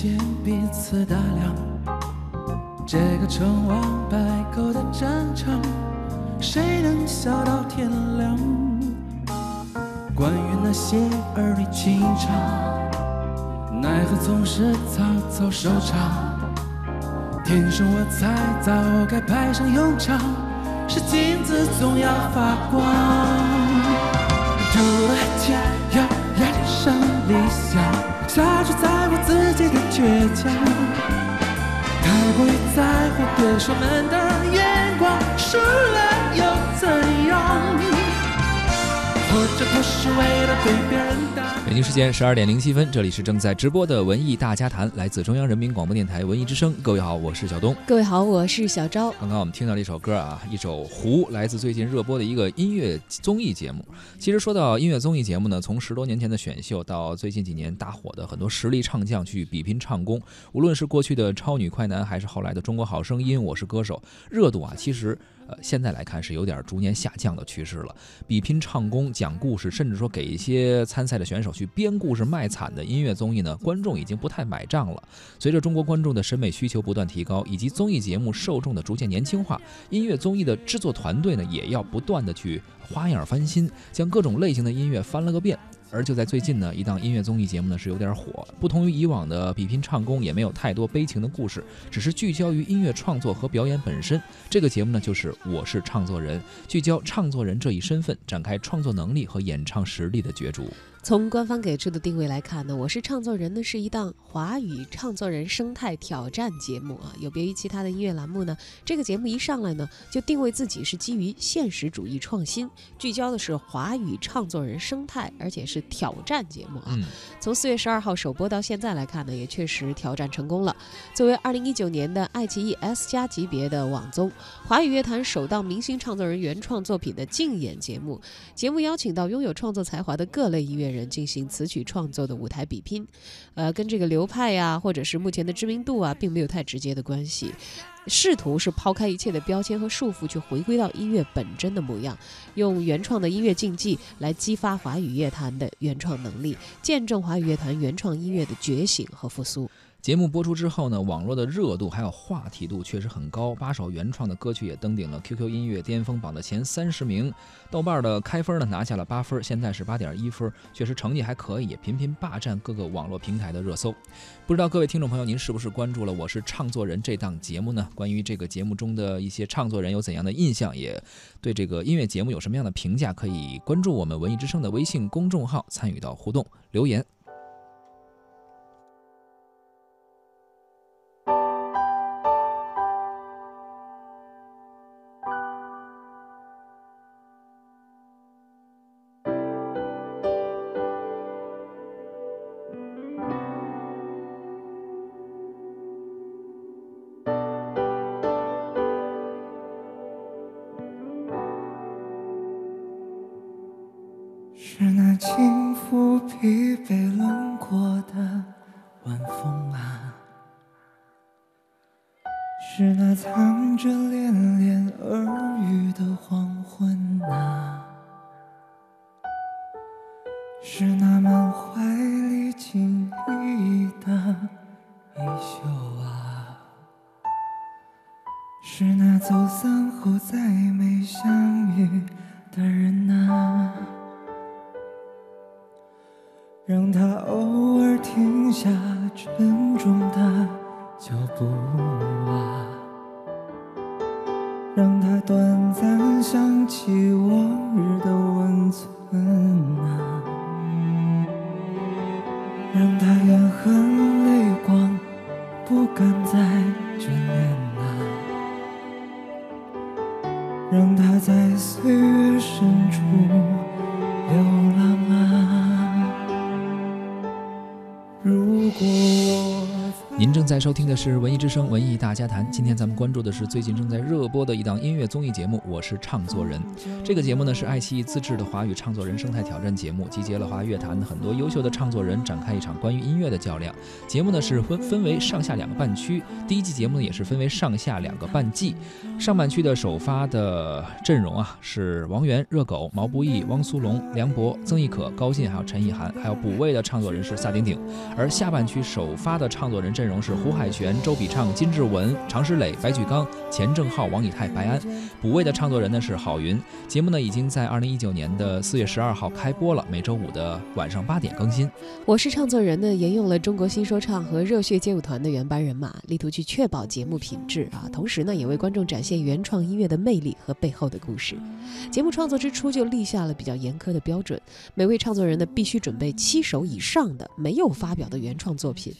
间彼此打量。这个成王败寇的战场，谁能笑到天亮？关于那些儿女情长，奈何总是草草收场。天生我材早该派上用场，是金子总要发光。出了家要燃上理想，下去在的倔强。太过于在乎对手们的眼光，输了北京时间十二点零七分，这里是正在直播的文艺大家谈，来自中央人民广播电台文艺之声。各位好，我是小东。各位好，我是小昭。刚刚我们听到了一首歌啊，一首《湖》，来自最近热播的一个音乐综艺节目。其实说到音乐综艺节目呢，从十多年前的选秀到最近几年大火的很多实力唱将去比拼唱功，无论是过去的超女快男，还是后来的中国好声音、我是歌手，热度啊，其实。呃，现在来看是有点逐年下降的趋势了。比拼唱功、讲讲故事，甚至说给一些参赛的选手去编故事卖惨的音乐综艺呢，观众已经不太买账了。随着中国观众的审美需求不断提高，以及综艺节目受众的逐渐年轻化，音乐综艺的制作团队呢，也要不断的去花样翻新，将各种类型的音乐翻了个遍。而就在最近呢，一档音乐综艺节目呢是有点火。不同于以往的比拼唱功，也没有太多悲情的故事，只是聚焦于音乐创作和表演本身。这个节目呢就是《我是唱作人》，聚焦唱作人这一身份，展开创作能力和演唱实力的角逐。从官方给出的定位来看呢，我是唱作人呢是一档华语唱作人生态挑战节目啊。有别于其他的音乐栏目呢，这个节目一上来呢就定位自己是基于现实主义创新，聚焦的是华语唱作人生态，而且是挑战节目啊。从四月十二号首播到现在来看呢，也确实挑战成功了。作为二零一九年的爱奇艺 S 加级别的网综，华语乐坛首档明星唱作人原创作品的竞演节目，节目邀请到拥有创作才华的各类音乐人。人进行词曲创作的舞台比拼，呃，跟这个流派呀，或者是目前的知名度啊，并没有太直接的关系。试图是抛开一切的标签和束缚，去回归到音乐本真的模样，用原创的音乐竞技来激发华语乐坛的原创能力，见证华语乐坛原创音乐的觉醒和复苏。节目播出之后呢，网络的热度还有话题度确实很高，八首原创的歌曲也登顶了 QQ 音乐巅峰榜的前三十名。豆瓣的开分呢拿下了八分，现在是八点一分，确实成绩还可以，也频频霸占各个网络平台的热搜。不知道各位听众朋友，您是不是关注了《我是唱作人》这档节目呢？关于这个节目中的一些唱作人有怎样的印象，也对这个音乐节目有什么样的评价？可以关注我们文艺之声的微信公众号，参与到互动留言。是那走散后再没相遇的人啊。让他偶尔停下沉重的脚步啊，让他短暂想起往日的温存啊，让他眼含泪光不敢再在岁月您正在收听的是《文艺之声·文艺大家谈》。今天咱们关注的是最近正在热播的一档音乐综艺节目《我是唱作人》。这个节目呢是爱奇艺自制的华语唱作人生态挑战节目，集结了华语乐坛很多优秀的唱作人，展开一场关于音乐的较量。节目呢是分分为上下两个半区，第一季节目呢也是分为上下两个半季。上半区的首发的阵容啊是王源、热狗、毛不易、汪苏泷、梁博、曾轶可、高进，还有陈意涵，还有补位的唱作人是萨顶顶。而下半区首发的唱作人阵容是胡海泉、周笔畅、金志文、常石磊、白举纲、钱正浩、王以太、白安。补位的唱作人呢是郝云。节目呢已经在二零一九年的四月十二号开播了，每周五的晚上八点更新。我是唱作人呢，沿用了中国新说唱和热血街舞团的原班人马，力图去确保节目品质啊，同时呢也为观众展现原创音乐的魅力和背后的故事。节目创作之初就立下了比较严苛的标准，每位唱作人呢必须准备七首以上的没有发表的原创作品。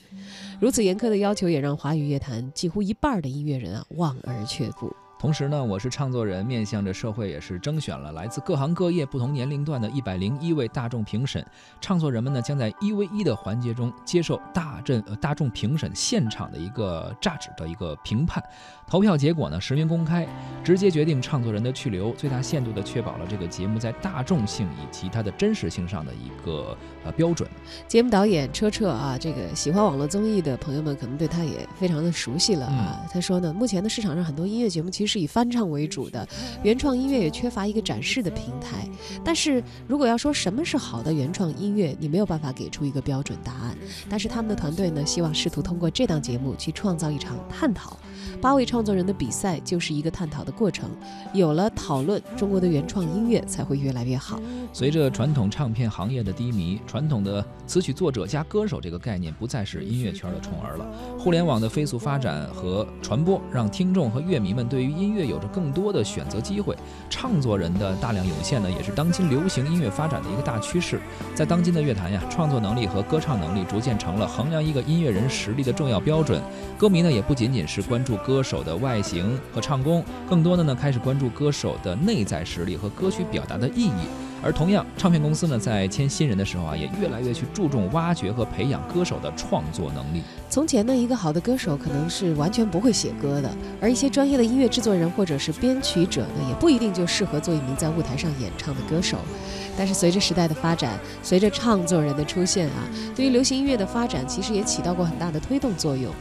如此严苛的要求也让华语乐坛几乎一半的音乐人啊望而却步。同时呢，我是唱作人，面向着社会也是征选了来自各行各业、不同年龄段的一百零一位大众评审。唱作人们呢，将在一 v 一的环节中接受大阵呃大众评审现场的一个榨汁的一个评判。投票结果呢实名公开，直接决定唱作人的去留，最大限度地确保了这个节目在大众性以及它的真实性上的一个呃标准。节目导演车澈啊，这个喜欢网络综艺的朋友们可能对他也非常的熟悉了啊。他说呢，目前的市场上很多音乐节目其实。是以翻唱为主的，原创音乐也缺乏一个展示的平台。但是如果要说什么是好的原创音乐，你没有办法给出一个标准答案。但是他们的团队呢，希望试图通过这档节目去创造一场探讨。八位创作人的比赛就是一个探讨的过程。有了讨论，中国的原创音乐才会越来越好。随着传统唱片行业的低迷，传统的词曲作者加歌手这个概念不再是音乐圈的宠儿了。互联网的飞速发展和传播，让听众和乐迷们对于音乐有着更多的选择机会，唱作人的大量涌现呢，也是当今流行音乐发展的一个大趋势。在当今的乐坛呀，创作能力和歌唱能力逐渐成了衡量一个音乐人实力的重要标准。歌迷呢，也不仅仅是关注歌手的外形和唱功，更多的呢，开始关注歌手的内在实力和歌曲表达的意义。而同样，唱片公司呢，在签新人的时候啊，也越来越去注重挖掘和培养歌手的创作能力。从前呢，一个好的歌手可能是完全不会写歌的，而一些专业的音乐制作人或者是编曲者呢，也不一定就适合做一名在舞台上演唱的歌手。但是随着时代的发展，随着唱作人的出现啊，对于流行音乐的发展，其实也起到过很大的推动作用。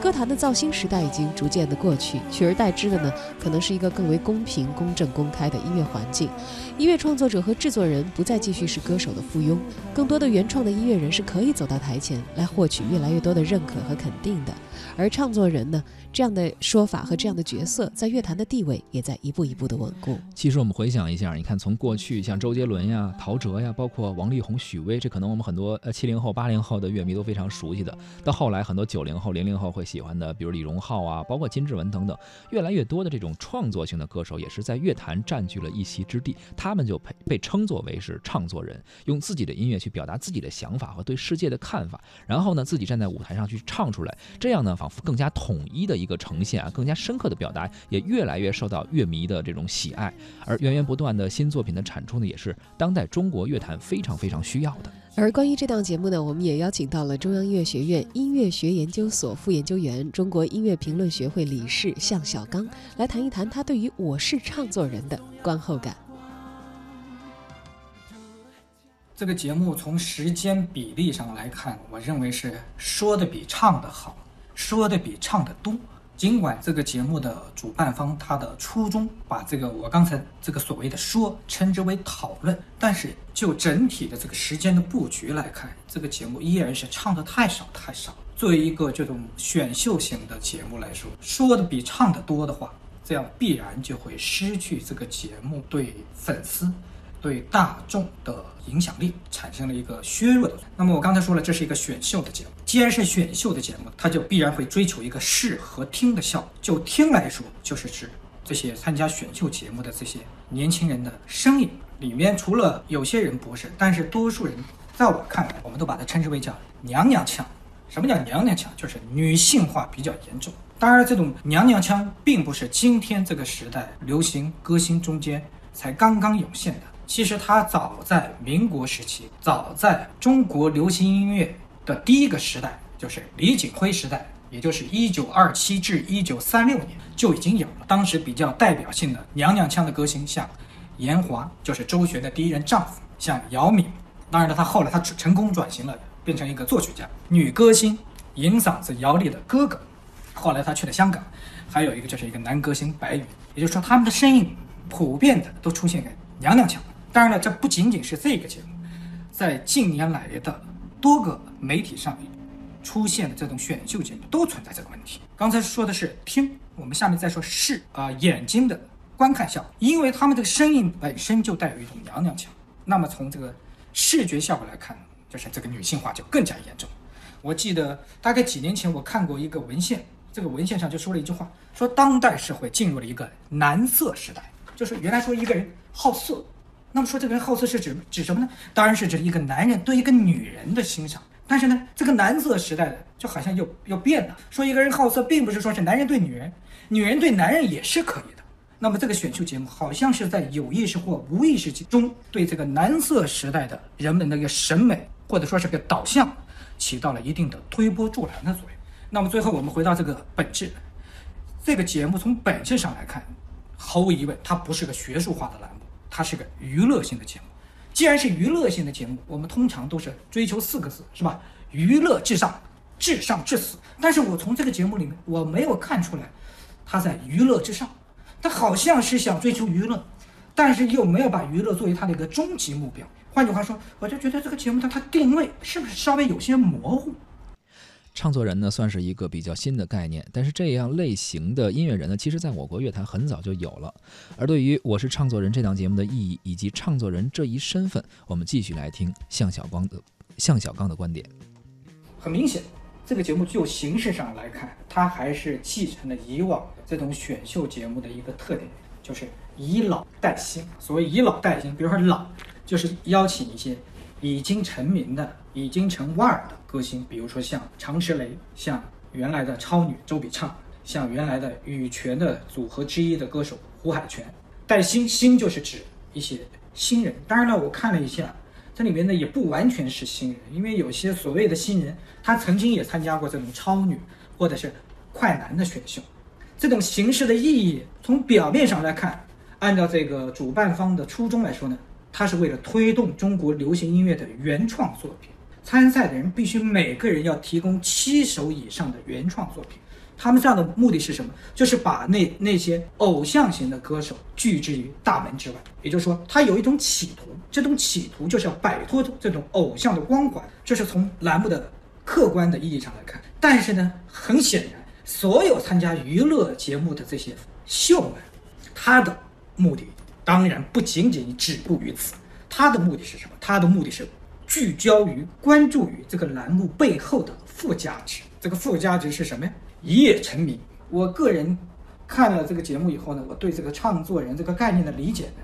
歌坛的造星时代已经逐渐的过去，取而代之的呢，可能是一个更为公平、公正、公开的音乐环境。音乐创作者和制作人不再继续是歌手的附庸，更多的原创的音乐人是可以走到台前来获取越来越多的认可和肯定的。而唱作人呢，这样的说法和这样的角色，在乐坛的地位也在一步一步的稳固。其实我们回想一下，你看从过去像周杰伦呀、陶喆呀，包括王力宏、许巍，这可能我们很多呃七零后、八零后的乐迷都非常熟悉的。到后来，很多九零后、零零后会喜欢的，比如李荣浩啊，包括金志文等等，越来越多的这种创作性的歌手，也是在乐坛占据了一席之地。他们就被被称作为是唱作人，用自己的音乐去表达自己的想法和对世界的看法，然后呢，自己站在舞台上去唱出来，这样呢。仿佛更加统一的一个呈现啊，更加深刻的表达，也越来越受到乐迷的这种喜爱。而源源不断的新作品的产出呢，也是当代中国乐坛非常非常需要的。而关于这档节目呢，我们也邀请到了中央音乐学院音乐学研究所副研究员、中国音乐评论学会理事向小刚来谈一谈他对于《我是唱作人》的观后感。这个节目从时间比例上来看，我认为是说的比唱的好。说的比唱的多，尽管这个节目的主办方他的初衷把这个我刚才这个所谓的说称之为讨论，但是就整体的这个时间的布局来看，这个节目依然是唱的太少太少。作为一个这种选秀型的节目来说，说的比唱的多的话，这样必然就会失去这个节目对粉丝。对大众的影响力产生了一个削弱的。那么我刚才说了，这是一个选秀的节目。既然是选秀的节目，它就必然会追求一个视和听的效果。就听来说，就是指这些参加选秀节目的这些年轻人的声音里面，除了有些人不是，但是多数人，在我看来，我们都把它称之为叫娘娘腔。什么叫娘娘腔？就是女性化比较严重。当然，这种娘娘腔并不是今天这个时代流行歌星中间才刚刚涌现的。其实它早在民国时期，早在中国流行音乐的第一个时代，就是李景辉时代，也就是一九二七至一九三六年就已经有了。当时比较代表性的娘娘腔的歌星，像严华，就是周璇的第一任丈夫；像姚敏，当然了，她后来她成功转型了，变成一个作曲家。女歌星，银嗓子姚丽的哥哥，后来他去了香港。还有一个就是一个男歌星白宇，也就是说他们的声音普遍的都出现在娘娘腔。当然了，这不仅仅是这个节目，在近年来的多个媒体上面出现的这种选秀节目都存在这个问题。刚才说的是听，我们下面再说视啊眼睛的观看效果，因为他们这个声音本身就带有一种娘娘腔。那么从这个视觉效果来看，就是这个女性化就更加严重。我记得大概几年前我看过一个文献。这个文献上就说了一句话，说当代社会进入了一个男色时代，就是原来说一个人好色，那么说这个人好色是指指什么呢？当然是指一个男人对一个女人的欣赏。但是呢，这个男色时代的就好像又又变了，说一个人好色，并不是说是男人对女人，女人对男人也是可以的。那么这个选秀节目好像是在有意识或无意识中对这个男色时代的人们的一个审美或者说是个导向，起到了一定的推波助澜的作用。那么最后我们回到这个本质，这个节目从本质上来看，毫无疑问，它不是个学术化的栏，它是个娱乐性的节目。既然是娱乐性的节目，我们通常都是追求四个字，是吧？娱乐至上，至上至死。但是我从这个节目里面，我没有看出来，他在娱乐之上，他好像是想追求娱乐，但是又没有把娱乐作为他的一个终极目标。换句话说，我就觉得这个节目它它定位是不是稍微有些模糊？唱作人呢，算是一个比较新的概念，但是这样类型的音乐人呢，其实在我国乐坛很早就有了。而对于《我是唱作人》这档节目的意义以及唱作人这一身份，我们继续来听向小光的向小刚的观点。很明显，这个节目就形式上来看，它还是继承了以往这种选秀节目的一个特点，就是以老带新。所谓以老带新，比如说老，就是邀请一些已经成名的。已经成腕儿的歌星，比如说像常石磊，像原来的超女周笔畅，像原来的羽泉的组合之一的歌手胡海泉，带新新就是指一些新人。当然了，我看了一下，这里面呢也不完全是新人，因为有些所谓的新人，他曾经也参加过这种超女或者是快男的选秀。这种形式的意义，从表面上来看，按照这个主办方的初衷来说呢，它是为了推动中国流行音乐的原创作品。参赛的人必须每个人要提供七首以上的原创作品，他们这样的目的是什么？就是把那那些偶像型的歌手拒之于大门之外。也就是说，他有一种企图，这种企图就是要摆脱这种偶像的光环。这是从栏目的客观的意义上来看。但是呢，很显然，所有参加娱乐节目的这些秀们，他的目的当然不仅仅止步于此。他的目的是什么？他的目的是。聚焦于关注于这个栏目背后的附加值，这个附加值是什么呀？一夜成名。我个人看了这个节目以后呢，我对这个唱作人这个概念的理解呢，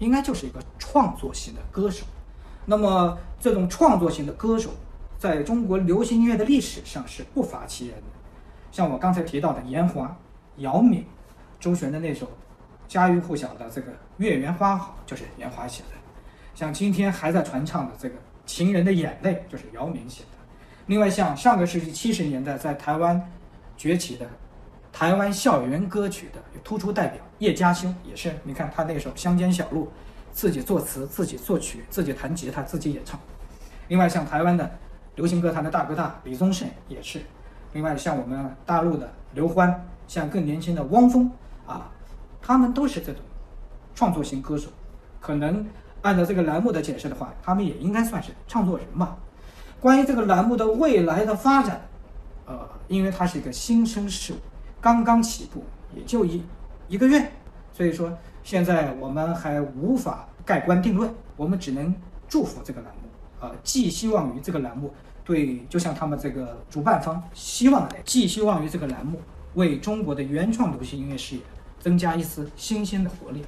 应该就是一个创作型的歌手。那么这种创作型的歌手，在中国流行音乐的历史上是不乏其人的。像我刚才提到的严华、姚敏、周璇的那首家喻户晓的这个《月圆花好》，就是严华写的。像今天还在传唱的这个。情人的眼泪就是姚明写的。另外，像上个世纪七十年代在台湾崛起的台湾校园歌曲的突出代表叶嘉修，也是你看他那首《乡间小路》，自己作词、自己作曲、自己弹吉他、自己演唱。另外，像台湾的流行歌坛的大哥大李宗盛也是。另外，像我们大陆的刘欢，像更年轻的汪峰啊，他们都是这种创作型歌手，可能。按照这个栏目的解释的话，他们也应该算是唱作人吧。关于这个栏目的未来的发展，呃，因为它是一个新生事物，刚刚起步，也就一一个月，所以说现在我们还无法盖棺定论，我们只能祝福这个栏目，呃，寄希望于这个栏目，对，就像他们这个主办方希望的，寄希望于这个栏目，为中国的原创流行音乐事业增加一丝新鲜的活力。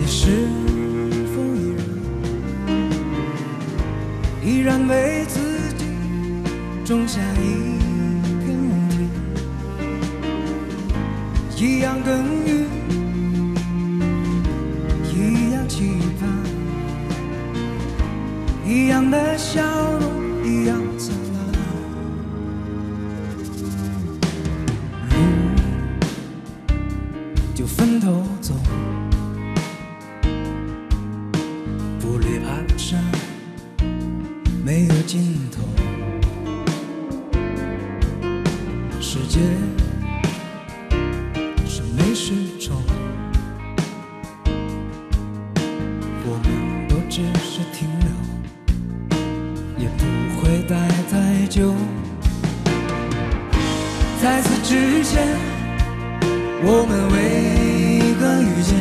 你是否依然依然为自己种下一片梦田，一样耕耘，一样期盼，一样的笑容，久。在此之前，我们为何遇见？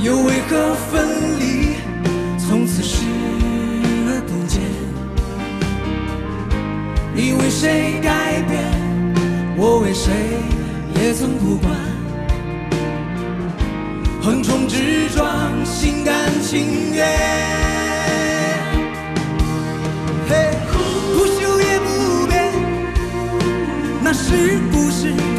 又为何分离？从此失了等见。你为谁改变？我为谁也曾不管。横冲直撞，心甘情愿。是不是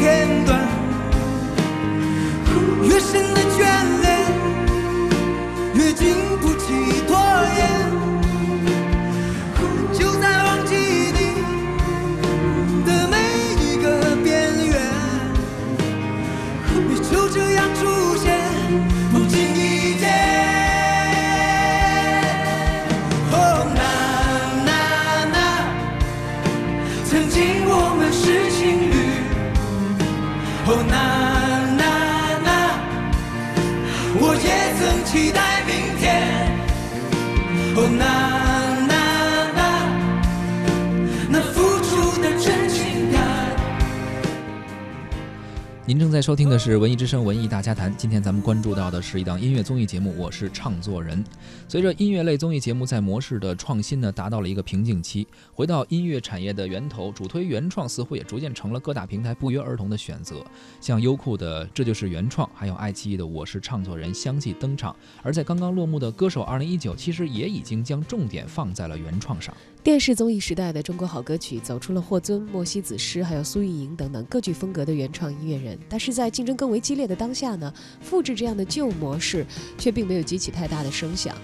哦，那您正在收听的是《文艺之声·文艺大家谈》。今天咱们关注到的是一档音乐综艺节目，我是唱作人。随着音乐类综艺节目在模式的创新呢，达到了一个瓶颈期，回到音乐产业的源头，主推原创似乎也逐渐成了各大平台不约而同的选择。像优酷的《这就是原创》，还有爱奇艺的《我是唱作人》相继登场。而在刚刚落幕的《歌手2019》，其实也已经将重点放在了原创上。电视综艺时代的中国好歌曲走出了霍尊、莫西子诗，还有苏运莹等等各具风格的原创音乐人。但是在竞争更为激烈的当下呢，复制这样的旧模式却并没有激起太大的声响。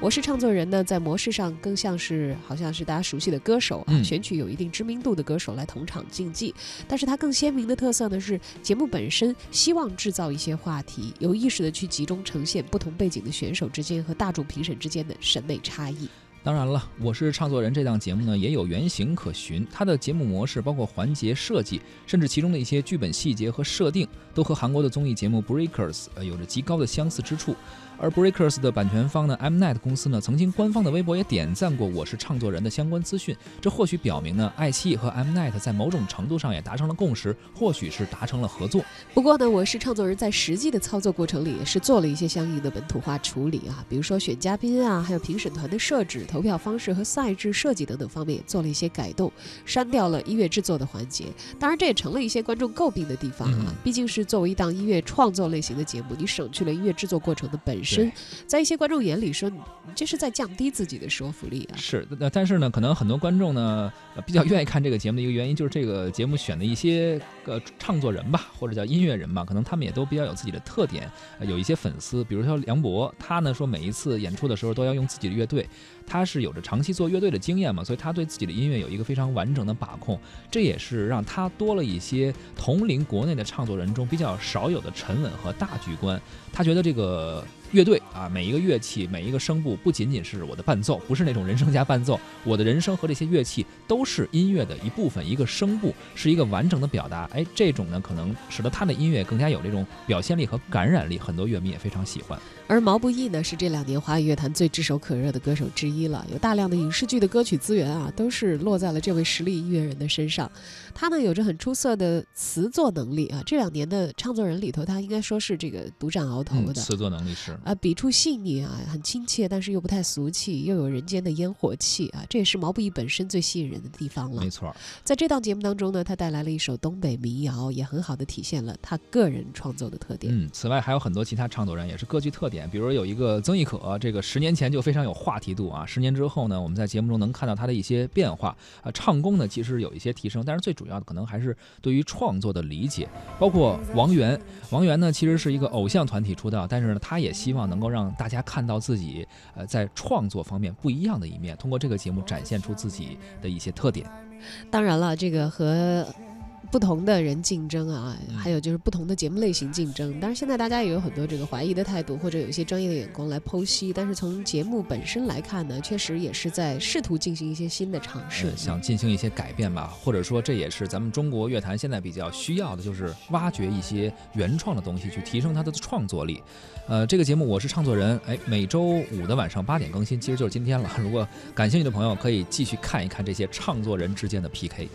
我是唱作人呢，在模式上更像是好像是大家熟悉的歌手啊，嗯选取有一定知名度的歌手来同场竞技。但是它更鲜明的特色呢是节目本身希望制造一些话题，有意识的去集中呈现不同背景的选手之间和大众评审之间的审美差异。当然了，我是唱作人这档节目呢，也有原型可循。它的节目模式，包括环节设计，甚至其中的一些剧本细节和设定，都和韩国的综艺节目 Breakers 有着极高的相似之处。而 Breakers 的版权方呢，Mnet 公司呢，曾经官方的微博也点赞过我是唱作人的相关资讯。这或许表明呢，爱奇艺和 Mnet 在某种程度上也达成了共识，或许是达成了合作。不过呢，我是唱作人在实际的操作过程里也是做了一些相应的本土化处理啊，比如说选嘉宾啊，还有评审团的设置、投票方式和赛制设计等等方面也做了一些改动，删掉了音乐制作的环节。当然，这也成了一些观众诟病的地方啊嗯，毕竟是作为一档音乐创作类型的节目，你省去了音乐制作过程的本身，在一些观众眼里说，这是在降低自己的说服力啊。是，那但是呢，可能很多观众呢、呃比较愿意看这个节目的一个原因，就是这个节目选的一些呃唱作人吧，或者叫音乐人吧，可能他们也都比较有自己的特点，呃有一些粉丝，比如说梁博，他呢说每一次演出的时候都要用自己的乐队，他是有着长期做乐队的经验嘛，所以他对自己的音乐有一个非常完整的把控，这也是让他多了一些同龄国内的唱作人中比较少有的沉稳和大局观。他觉得这个乐队啊，每一个乐器，每一个声部，不仅仅是我的伴奏，不是那种人声加伴奏，我的人声和这些乐器都是音乐的一部分，一个声部是一个完整的表达。哎，这种呢，可能使得他的音乐更加有这种表现力和感染力，很多乐迷也非常喜欢。而毛不易呢，是这两年华语乐坛最炙手可热的歌手之一了，有大量的影视剧的歌曲资源啊，都是落在了这位实力音乐人的身上。他呢，有着很出色的词作能力啊，这两年的唱作人里头，他应该说是这个独占鳌头的。词作能力是啊，笔触细腻啊，很亲切，但是又不太俗气，又有人间的烟火气啊，这也是毛不易本身最吸引人的地方了。没错，在这档节目当中呢，他带来了一首东北民谣，也很好的体现了他个人创作的特点。嗯，此外还有很多其他唱作人也是各具特点，比如有一个。曾轶可，这个十年前就非常有话题度啊，十年之后呢，我们在节目中能看到他的一些变化啊，唱功呢其实有一些提升，但是最主要的可能还是对于创作的理解。包括王源，王源呢其实是一个偶像团体出道，但是呢他也希望能够让大家看到自己呃在创作方面不一样的一面，通过这个节目展现出自己的一些特点。当然了，这个和。不同的人竞争啊，还有就是不同的节目类型竞争。当然，现在大家也有很多这个怀疑的态度，或者有一些专业的眼光来剖析。但是从节目本身来看呢，确实也是在试图进行一些新的尝试，想进行一些改变吧。或者说，这也是咱们中国乐坛现在比较需要的，就是挖掘一些原创的东西，去提升它的创作力。呃，这个节目我是唱作人，哎，每周五的晚上八点更新，其实就是今天了。如果感兴趣的朋友，可以继续看一看这些唱作人之间的 PK。